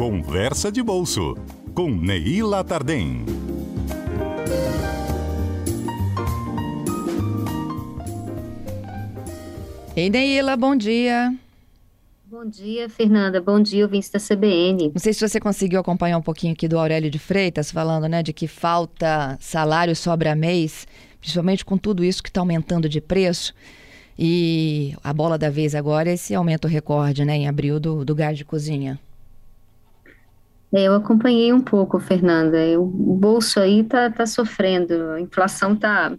Conversa de Bolso, com Neila Tardem. Ei, Neila, bom dia. Bom dia, Fernanda. Bom dia, ouvintes da CBN. Não sei se você conseguiu acompanhar um pouquinho aqui do Aurélio de Freitas, falando né, de que falta salário sobra mês, principalmente com tudo isso que está aumentando de preço. E a bola da vez agora é esse aumento recorde, né, em abril, do, do gás de cozinha. É, eu acompanhei um pouco, Fernanda. O bolso aí tá, tá sofrendo, a inflação tá,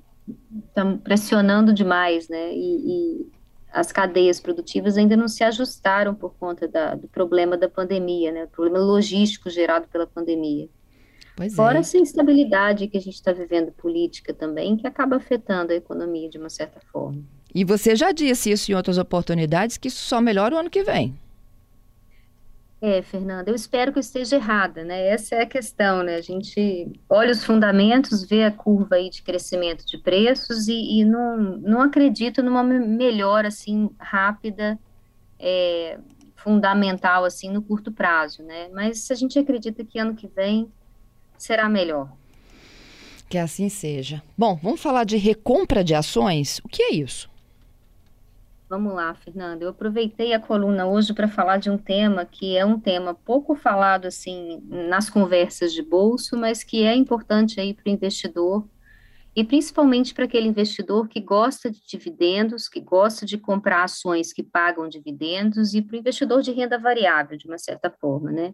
tá pressionando demais, né? E, e as cadeias produtivas ainda não se ajustaram por conta da, do problema da pandemia, né? O problema logístico gerado pela pandemia. Pois Fora é. essa instabilidade que a gente está vivendo política também, que acaba afetando a economia de uma certa forma. E você já disse isso em outras oportunidades, que isso só melhora o ano que vem. É, Fernanda, eu espero que eu esteja errada, né? Essa é a questão, né? A gente olha os fundamentos, vê a curva aí de crescimento de preços e, e não, não acredito numa melhora assim rápida, é, fundamental assim no curto prazo, né? Mas a gente acredita que ano que vem será melhor. Que assim seja. Bom, vamos falar de recompra de ações. O que é isso? Vamos lá, Fernanda. Eu aproveitei a coluna hoje para falar de um tema que é um tema pouco falado assim nas conversas de bolso, mas que é importante aí para o investidor e principalmente para aquele investidor que gosta de dividendos, que gosta de comprar ações que pagam dividendos e para o investidor de renda variável, de uma certa forma, né?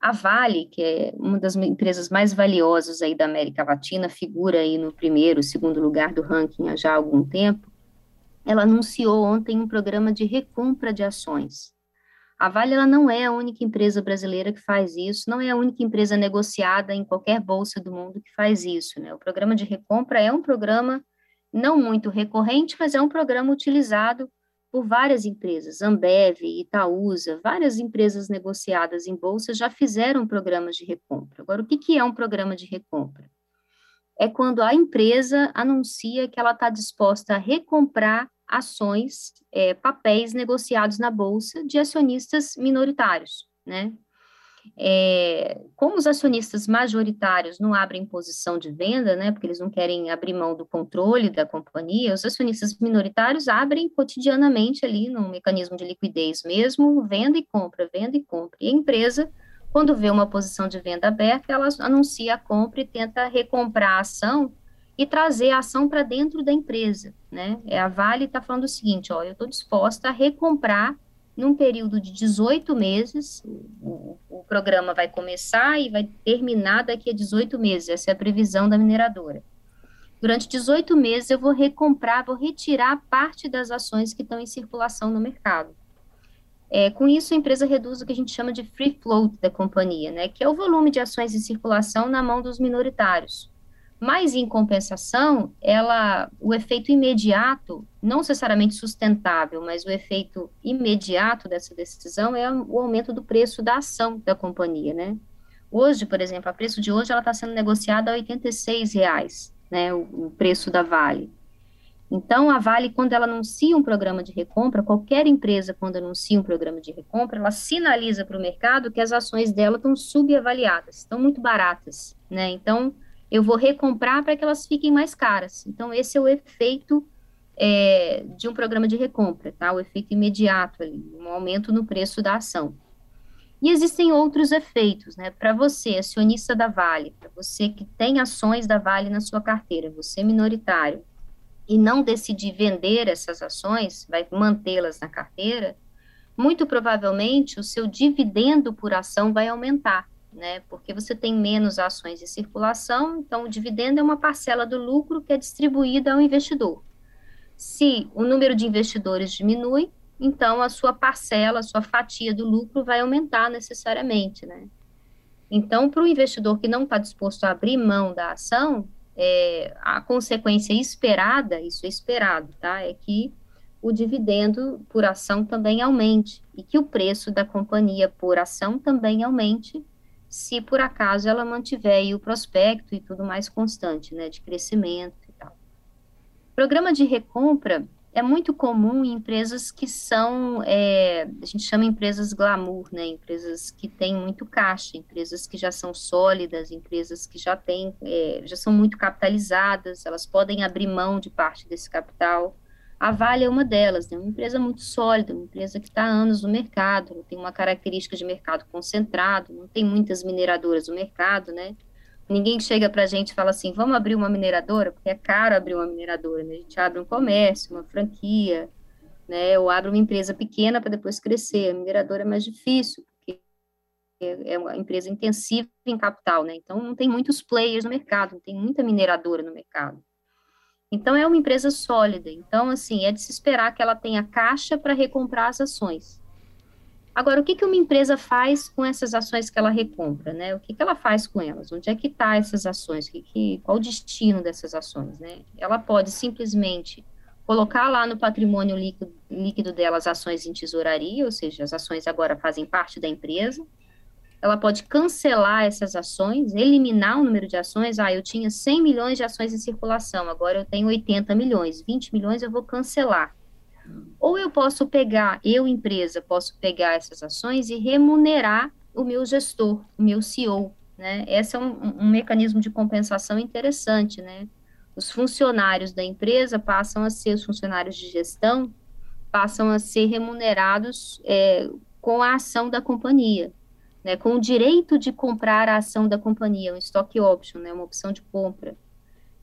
A Vale, que é uma das empresas mais valiosas aí da América Latina, figura aí no primeiro, segundo lugar do ranking há já algum tempo, ela anunciou ontem um programa de recompra de ações. A Vale ela não é a única empresa brasileira que faz isso, não é a única empresa negociada em qualquer bolsa do mundo que faz isso. Né? O programa de recompra é um programa não muito recorrente, mas é um programa utilizado por várias empresas, Ambev, Itaúsa, várias empresas negociadas em bolsa já fizeram programas de recompra. Agora, o que, que é um programa de recompra? É quando a empresa anuncia que ela está disposta a recomprar ações, é, papéis negociados na bolsa de acionistas minoritários, né? É, como os acionistas majoritários não abrem posição de venda, né, porque eles não querem abrir mão do controle da companhia, os acionistas minoritários abrem cotidianamente ali num mecanismo de liquidez mesmo, venda e compra, venda e compra. E a empresa quando vê uma posição de venda aberta, ela anuncia a compra e tenta recomprar a ação e trazer a ação para dentro da empresa, né? É a Vale está falando o seguinte, ó, eu estou disposta a recomprar num período de 18 meses, o, o, programa vai começar e vai terminar daqui a 18 meses, essa é a previsão da mineradora. Durante 18 meses eu vou recomprar, vou retirar parte das ações que estão em circulação no mercado. É, com isso, a empresa reduz o que a gente chama de free float da companhia, né, que é o volume de ações em circulação na mão dos minoritários. Mas, em compensação, ela, o efeito imediato, não necessariamente sustentável, mas o efeito imediato dessa decisão é o aumento do preço da ação da companhia, né? Hoje, por exemplo, a preço de hoje, ela está sendo negociada a 86 reais, né, o, o preço da Vale. Então, a Vale, quando ela anuncia um programa de recompra, qualquer empresa, quando anuncia um programa de recompra, ela sinaliza para o mercado que as ações dela estão subavaliadas, estão muito baratas, né? Então, eu vou recomprar para que elas fiquem mais caras. Então, esse é o efeito é, de um programa de recompra, tá? O efeito imediato ali, um aumento no preço da ação. E existem outros efeitos, né? Para você, acionista da Vale, para você que tem ações da Vale na sua carteira, você minoritário, e não decidir vender essas ações, vai mantê-las na carteira, muito provavelmente o seu dividendo por ação vai aumentar, né? Porque você tem menos ações em circulação, então o dividendo é uma parcela do lucro que é distribuída ao investidor. Se o número de investidores diminui, então a sua parcela, a sua fatia do lucro vai aumentar necessariamente, né? Então, para o investidor que não está disposto a abrir mão da ação, é, a consequência esperada, isso é esperado, tá? É que o dividendo por ação também aumente e que o preço da companhia por ação também aumente, se por acaso ela mantiver o prospecto e tudo mais constante, né, de crescimento e tal. O programa de recompra, é muito comum em empresas que são, é, a gente chama empresas glamour, né? Empresas que têm muito caixa, empresas que já são sólidas, empresas que já têm, é, já são muito capitalizadas, elas podem abrir mão de parte desse capital. A Vale é uma delas, né? Uma empresa muito sólida, uma empresa que está há anos no mercado, tem uma característica de mercado concentrado, não tem muitas mineradoras no mercado, né? Ninguém chega para a gente e fala assim, vamos abrir uma mineradora, porque é caro abrir uma mineradora, né? A gente abre um comércio, uma franquia, né? Ou abre uma empresa pequena para depois crescer. A mineradora é mais difícil, porque é uma empresa intensiva em capital, né? Então, não tem muitos players no mercado, não tem muita mineradora no mercado. Então, é uma empresa sólida. Então, assim, é de se esperar que ela tenha caixa para recomprar as ações. Agora, o que, que uma empresa faz com essas ações que ela recompra, né? O que, que ela faz com elas? Onde é que está essas ações? Que, que, qual o destino dessas ações, né? Ela pode simplesmente colocar lá no patrimônio líquido, líquido dela as ações em tesouraria, ou seja, as ações agora fazem parte da empresa. Ela pode cancelar essas ações, eliminar o número de ações. Ah, eu tinha 100 milhões de ações em circulação, agora eu tenho 80 milhões. 20 milhões eu vou cancelar ou eu posso pegar, eu empresa, posso pegar essas ações e remunerar o meu gestor, o meu CEO, né? Esse é um, um mecanismo de compensação interessante, né? Os funcionários da empresa passam a ser, os funcionários de gestão, passam a ser remunerados é, com a ação da companhia, né? Com o direito de comprar a ação da companhia, um stock option, né? Uma opção de compra.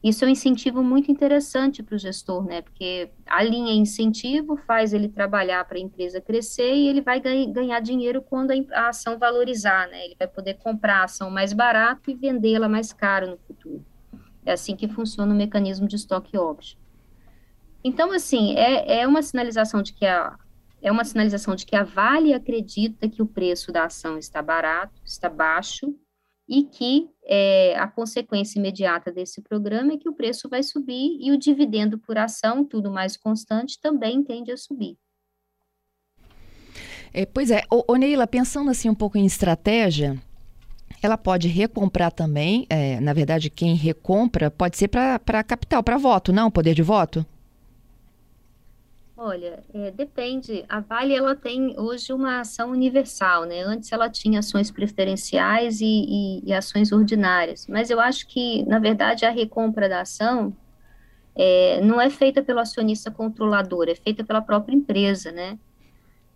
Isso é um incentivo muito interessante para o gestor, né? Porque a linha incentivo faz ele trabalhar para a empresa crescer e ele vai ganhar dinheiro quando a ação valorizar, né? Ele vai poder comprar a ação mais barato e vendê-la mais caro no futuro. É assim que funciona o mecanismo de estoque option. Então, assim, é, é uma sinalização de que a é uma sinalização de que a Vale acredita que o preço da ação está barato, está baixo, e que é, a consequência imediata desse programa é que o preço vai subir e o dividendo por ação, tudo mais constante, também tende a subir. É, pois é, ô, ô Neila, pensando assim um pouco em estratégia, ela pode recomprar também, é, na verdade, quem recompra pode ser para capital, para voto, não? Poder de voto? Olha, é, depende. A Vale ela tem hoje uma ação universal, né? Antes ela tinha ações preferenciais e, e, e ações ordinárias, mas eu acho que, na verdade, a recompra da ação é, não é feita pelo acionista controlador, é feita pela própria empresa, né?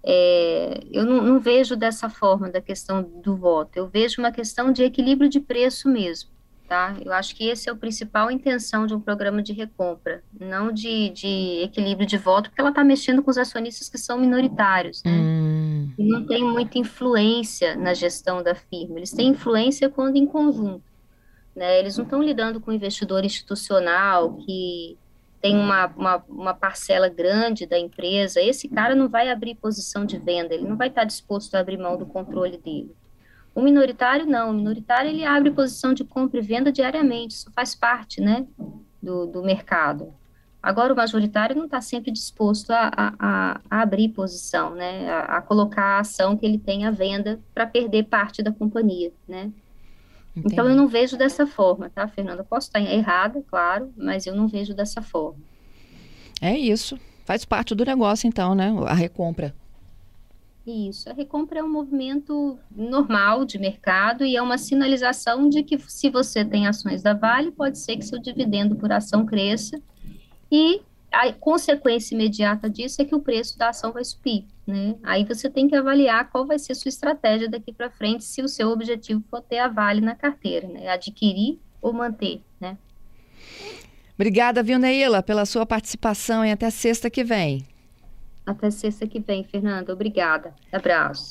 É, eu não, não vejo dessa forma da questão do voto, eu vejo uma questão de equilíbrio de preço mesmo tá? Eu acho que esse é o principal intenção de um programa de recompra, não de, de equilíbrio de voto, porque ela está mexendo com os acionistas que são minoritários, né? Hum. E não tem muita influência na gestão da firma. Eles têm influência quando em conjunto, né? Eles não estão lidando com investidor institucional que tem uma, uma, uma, parcela grande da empresa, esse cara não vai abrir posição de venda, ele não vai estar disposto a abrir mão do controle dele. O minoritário não, o minoritário ele abre posição de compra e venda diariamente, isso faz parte, né, do, do mercado. Agora o majoritário não está sempre disposto a, a, a, abrir posição, né, a, a, colocar a ação que ele tem à venda para perder parte da companhia, né. Entendi. Então eu não vejo dessa forma, tá, Fernanda? Posso estar errada, claro, mas eu não vejo dessa forma. É isso, faz parte do negócio então, né, a recompra. Isso, a recompra é um movimento normal de mercado e é uma sinalização de que se você tem ações da Vale, pode ser que seu dividendo por ação cresça e a consequência imediata disso é que o preço da ação vai subir, né? Aí você tem que avaliar qual vai ser a sua estratégia daqui para frente se o seu objetivo for ter a Vale na carteira, né? Adquirir ou manter, né? Obrigada, viu, Neila, pela sua participação e até sexta que vem. Até sexta que vem, Fernanda. Obrigada. Abraço.